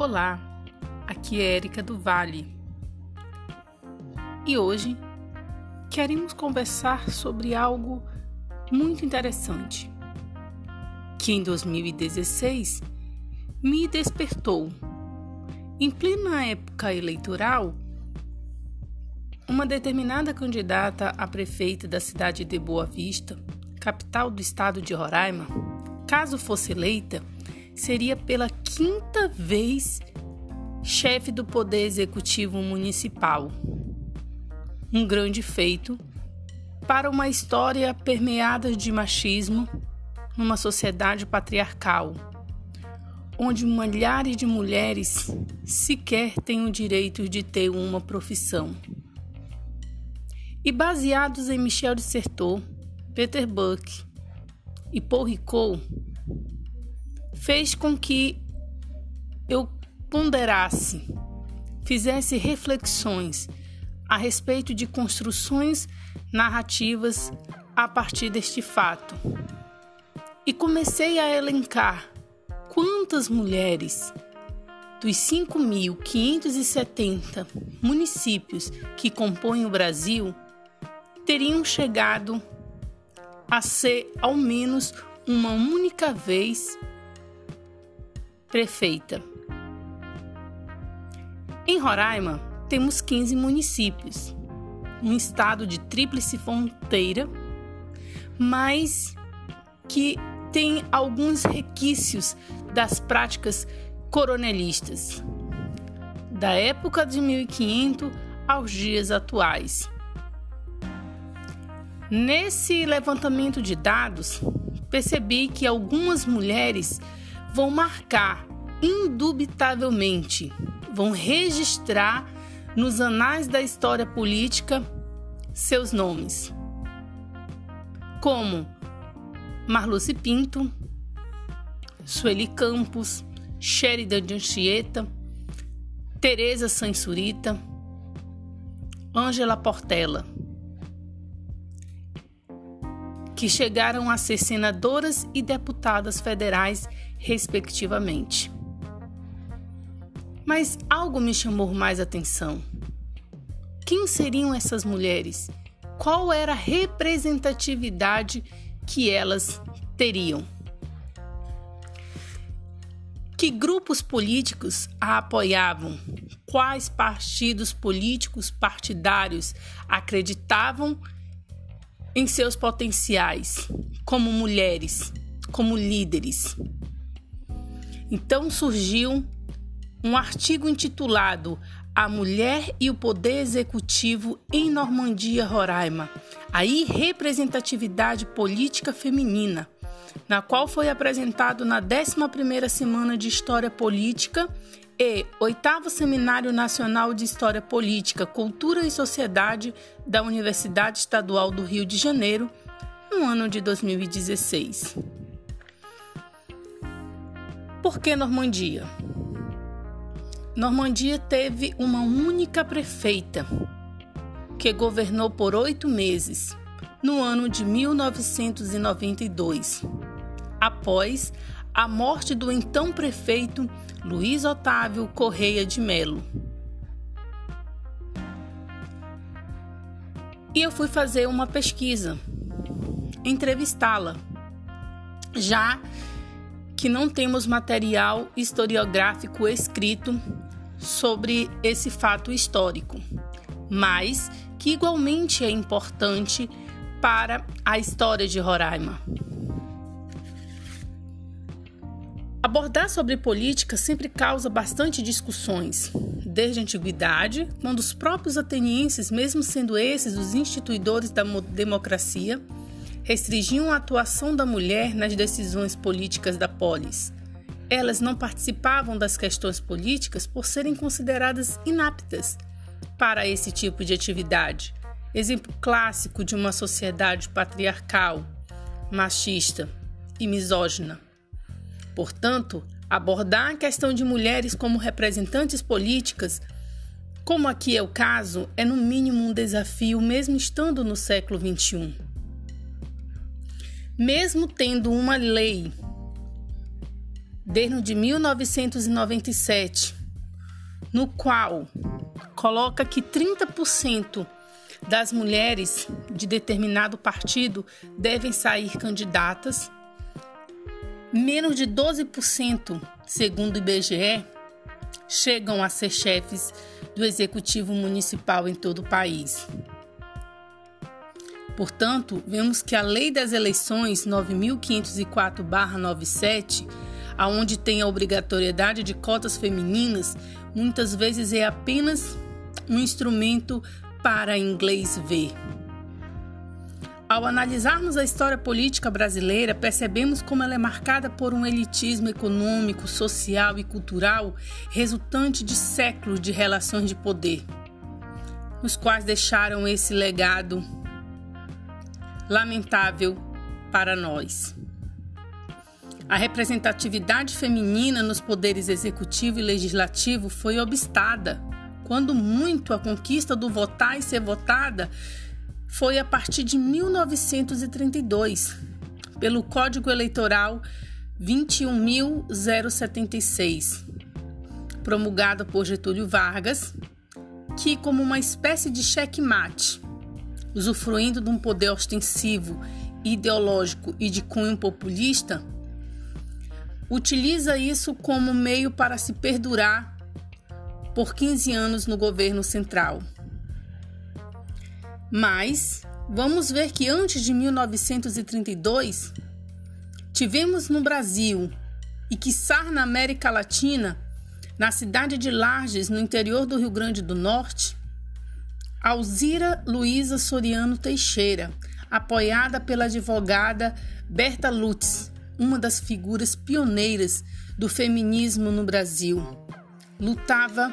Olá, aqui é Érica do Vale e hoje queremos conversar sobre algo muito interessante que em 2016 me despertou. Em plena época eleitoral, uma determinada candidata a prefeita da cidade de Boa Vista, capital do estado de Roraima, caso fosse eleita, seria pela quinta vez chefe do Poder Executivo Municipal. Um grande feito para uma história permeada de machismo numa sociedade patriarcal, onde milhares de mulheres sequer têm o direito de ter uma profissão. E baseados em Michel de Certeau, Peter Buck e Paul Ricoeur, fez com que eu ponderasse, fizesse reflexões a respeito de construções narrativas a partir deste fato. E comecei a elencar quantas mulheres dos 5.570 municípios que compõem o Brasil teriam chegado a ser ao menos uma única vez prefeita. Em Roraima, temos 15 municípios, um estado de tríplice fronteira, mas que tem alguns requisitos das práticas coronelistas, da época de 1500 aos dias atuais. Nesse levantamento de dados, percebi que algumas mulheres vão marcar indubitavelmente, vão registrar nos anais da história política seus nomes, como Marluce Pinto, Sueli Campos, Sheridan de Anchieta, Tereza Sansurita, Ângela Portela, que chegaram a ser senadoras e deputadas federais respectivamente. Mas algo me chamou mais atenção. Quem seriam essas mulheres? Qual era a representatividade que elas teriam? Que grupos políticos a apoiavam? Quais partidos políticos partidários acreditavam em seus potenciais como mulheres, como líderes? Então surgiu um artigo intitulado A Mulher e o Poder Executivo em Normandia, Roraima, a representatividade política feminina, na qual foi apresentado na 11ª Semana de História Política e oitavo Seminário Nacional de História Política, Cultura e Sociedade da Universidade Estadual do Rio de Janeiro, no ano de 2016. Por que Normandia? Normandia teve uma única prefeita, que governou por oito meses, no ano de 1992, após a morte do então prefeito Luiz Otávio Correia de Melo. E eu fui fazer uma pesquisa, entrevistá-la, já que não temos material historiográfico escrito sobre esse fato histórico, mas que igualmente é importante para a história de Roraima. Abordar sobre política sempre causa bastante discussões, desde a antiguidade, quando os próprios atenienses, mesmo sendo esses os instituidores da democracia, restringiam a atuação da mulher nas decisões políticas da polis. Elas não participavam das questões políticas por serem consideradas inaptas para esse tipo de atividade. Exemplo clássico de uma sociedade patriarcal, machista e misógina. Portanto, abordar a questão de mulheres como representantes políticas, como aqui é o caso, é no mínimo um desafio, mesmo estando no século XXI mesmo tendo uma lei desde 1997, no qual coloca que 30% das mulheres de determinado partido devem sair candidatas, menos de 12%, segundo o IBGE, chegam a ser chefes do executivo municipal em todo o país. Portanto, vemos que a Lei das Eleições 9504/97, aonde tem a obrigatoriedade de cotas femininas, muitas vezes é apenas um instrumento para inglês ver. Ao analisarmos a história política brasileira, percebemos como ela é marcada por um elitismo econômico, social e cultural resultante de séculos de relações de poder, os quais deixaram esse legado lamentável para nós. A representatividade feminina nos poderes executivo e legislativo foi obstada, quando muito a conquista do votar e ser votada foi a partir de 1932, pelo Código Eleitoral 21.076, promulgado por Getúlio Vargas, que, como uma espécie de checkmate, usufruindo de um poder ostensivo, ideológico e de cunho populista, utiliza isso como meio para se perdurar por 15 anos no governo central. Mas vamos ver que antes de 1932, tivemos no Brasil e quiçá na América Latina, na cidade de Lages, no interior do Rio Grande do Norte, Alzira Luiza Soriano Teixeira, apoiada pela advogada Berta Lutz, uma das figuras pioneiras do feminismo no Brasil, lutava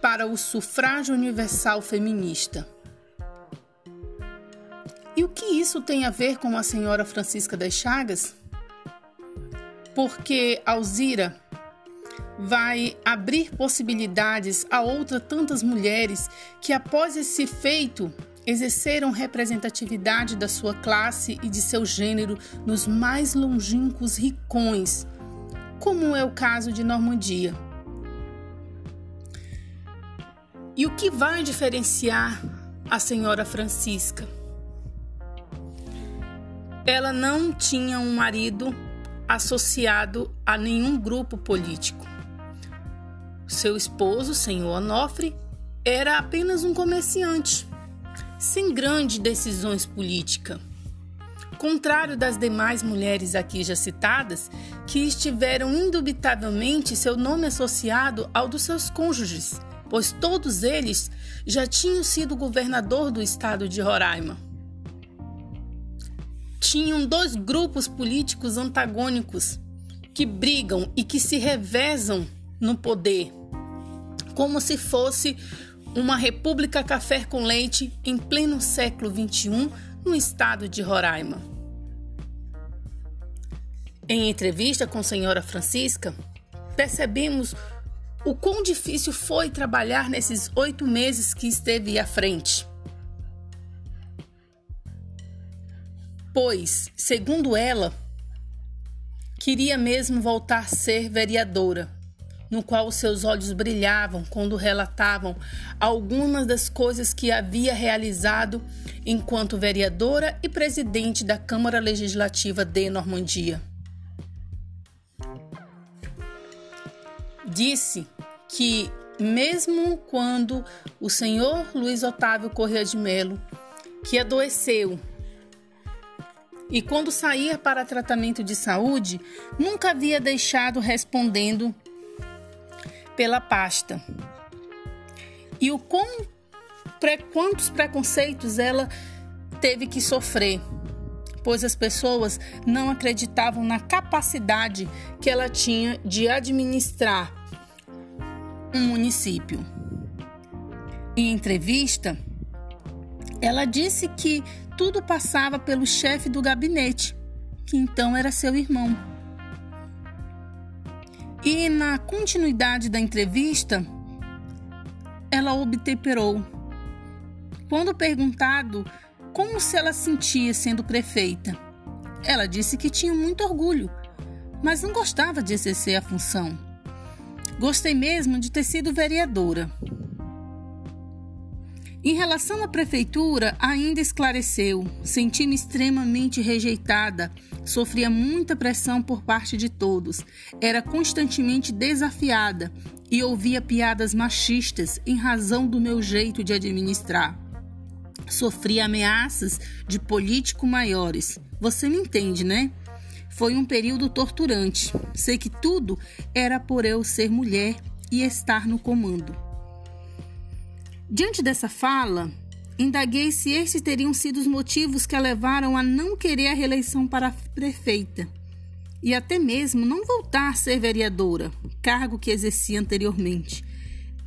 para o sufrágio universal feminista. E o que isso tem a ver com a senhora Francisca das Chagas? Porque Alzira vai abrir possibilidades a outras tantas mulheres que, após esse feito, exerceram representatividade da sua classe e de seu gênero nos mais longínquos ricões, como é o caso de Normandia. E o que vai diferenciar a senhora Francisca? Ela não tinha um marido associado a nenhum grupo político. Seu esposo, senhor Onofre, era apenas um comerciante, sem grandes decisões políticas. Contrário das demais mulheres aqui já citadas, que estiveram indubitavelmente seu nome associado ao dos seus cônjuges, pois todos eles já tinham sido governador do estado de Roraima tinham dois grupos políticos antagônicos que brigam e que se revezam no poder, como se fosse uma república café com leite em pleno século XXI no estado de Roraima. Em entrevista com a senhora Francisca, percebemos o quão difícil foi trabalhar nesses oito meses que esteve à frente. Pois, segundo ela, queria mesmo voltar a ser vereadora, no qual seus olhos brilhavam quando relatavam algumas das coisas que havia realizado enquanto vereadora e presidente da Câmara Legislativa de Normandia. Disse que, mesmo quando o senhor Luiz Otávio Correia de Melo, que adoeceu e, quando saía para tratamento de saúde, nunca havia deixado respondendo pela pasta. E o quão, pre, quantos preconceitos ela teve que sofrer, pois as pessoas não acreditavam na capacidade que ela tinha de administrar um município. Em entrevista, ela disse que tudo passava pelo chefe do gabinete, que então era seu irmão. E na continuidade da entrevista, ela obtemperou. Quando perguntado como se ela sentia sendo prefeita, ela disse que tinha muito orgulho, mas não gostava de exercer a função. Gostei mesmo de ter sido vereadora. Em relação à prefeitura, ainda esclareceu: senti-me extremamente rejeitada, sofria muita pressão por parte de todos, era constantemente desafiada e ouvia piadas machistas em razão do meu jeito de administrar. Sofria ameaças de político maiores. Você me entende, né? Foi um período torturante. Sei que tudo era por eu ser mulher e estar no comando. Diante dessa fala, indaguei se estes teriam sido os motivos que a levaram a não querer a reeleição para prefeita e até mesmo não voltar a ser vereadora, cargo que exercia anteriormente.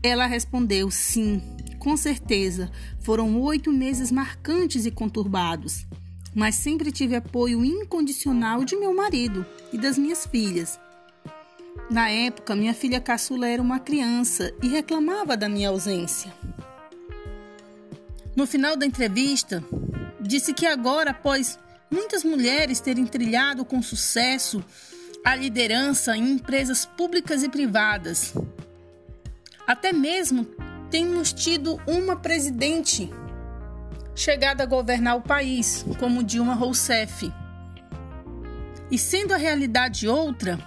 Ela respondeu: sim, com certeza, foram oito meses marcantes e conturbados, mas sempre tive apoio incondicional de meu marido e das minhas filhas. Na época, minha filha caçula era uma criança e reclamava da minha ausência. No final da entrevista, disse que agora, após muitas mulheres terem trilhado com sucesso a liderança em empresas públicas e privadas, até mesmo temos tido uma presidente chegada a governar o país, como Dilma Rousseff. E sendo a realidade outra,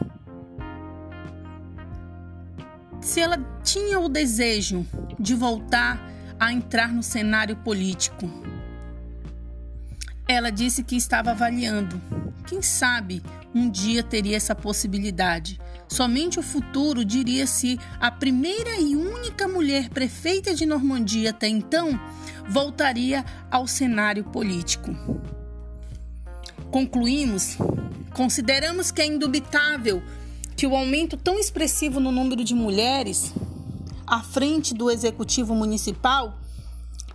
se ela tinha o desejo de voltar a entrar no cenário político. Ela disse que estava avaliando. Quem sabe um dia teria essa possibilidade. Somente o futuro diria se a primeira e única mulher prefeita de Normandia até então voltaria ao cenário político. Concluímos, consideramos que é indubitável que o aumento tão expressivo no número de mulheres à frente do executivo municipal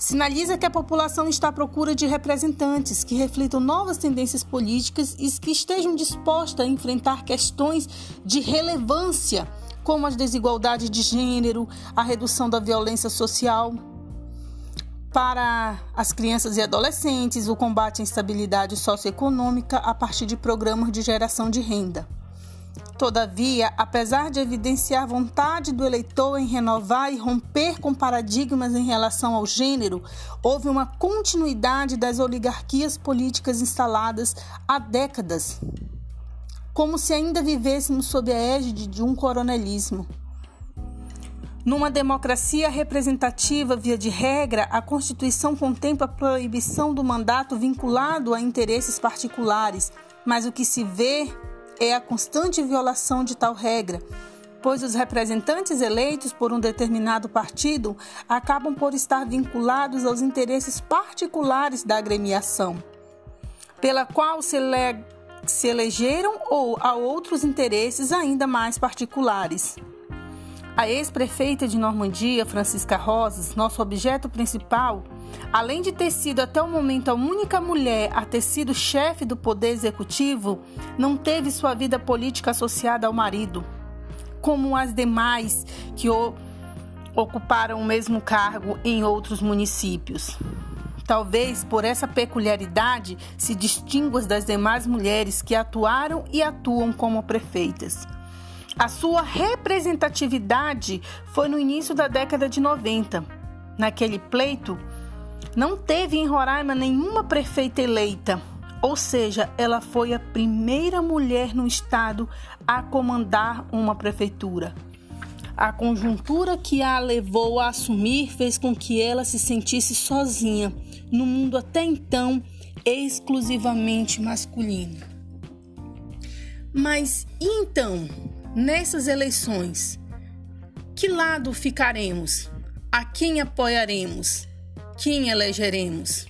sinaliza que a população está à procura de representantes que reflitam novas tendências políticas e que estejam dispostas a enfrentar questões de relevância, como as desigualdades de gênero, a redução da violência social para as crianças e adolescentes, o combate à instabilidade socioeconômica a partir de programas de geração de renda. Todavia, apesar de evidenciar vontade do eleitor em renovar e romper com paradigmas em relação ao gênero, houve uma continuidade das oligarquias políticas instaladas há décadas, como se ainda vivêssemos sob a égide de um coronelismo. Numa democracia representativa, via de regra, a Constituição contempla a proibição do mandato vinculado a interesses particulares, mas o que se vê é a constante violação de tal regra, pois os representantes eleitos por um determinado partido acabam por estar vinculados aos interesses particulares da agremiação, pela qual se, ele se elegeram ou a outros interesses ainda mais particulares. A ex-prefeita de Normandia, Francisca Rosas, nosso objeto principal, além de ter sido até o momento a única mulher a ter sido chefe do poder executivo, não teve sua vida política associada ao marido, como as demais que o ocuparam o mesmo cargo em outros municípios. Talvez por essa peculiaridade se distingua das demais mulheres que atuaram e atuam como prefeitas. A sua representatividade foi no início da década de 90. Naquele pleito, não teve em Roraima nenhuma prefeita eleita, ou seja, ela foi a primeira mulher no estado a comandar uma prefeitura. A conjuntura que a levou a assumir fez com que ela se sentisse sozinha no mundo até então exclusivamente masculino. Mas e então? Nessas eleições, que lado ficaremos? A quem apoiaremos? Quem elegeremos?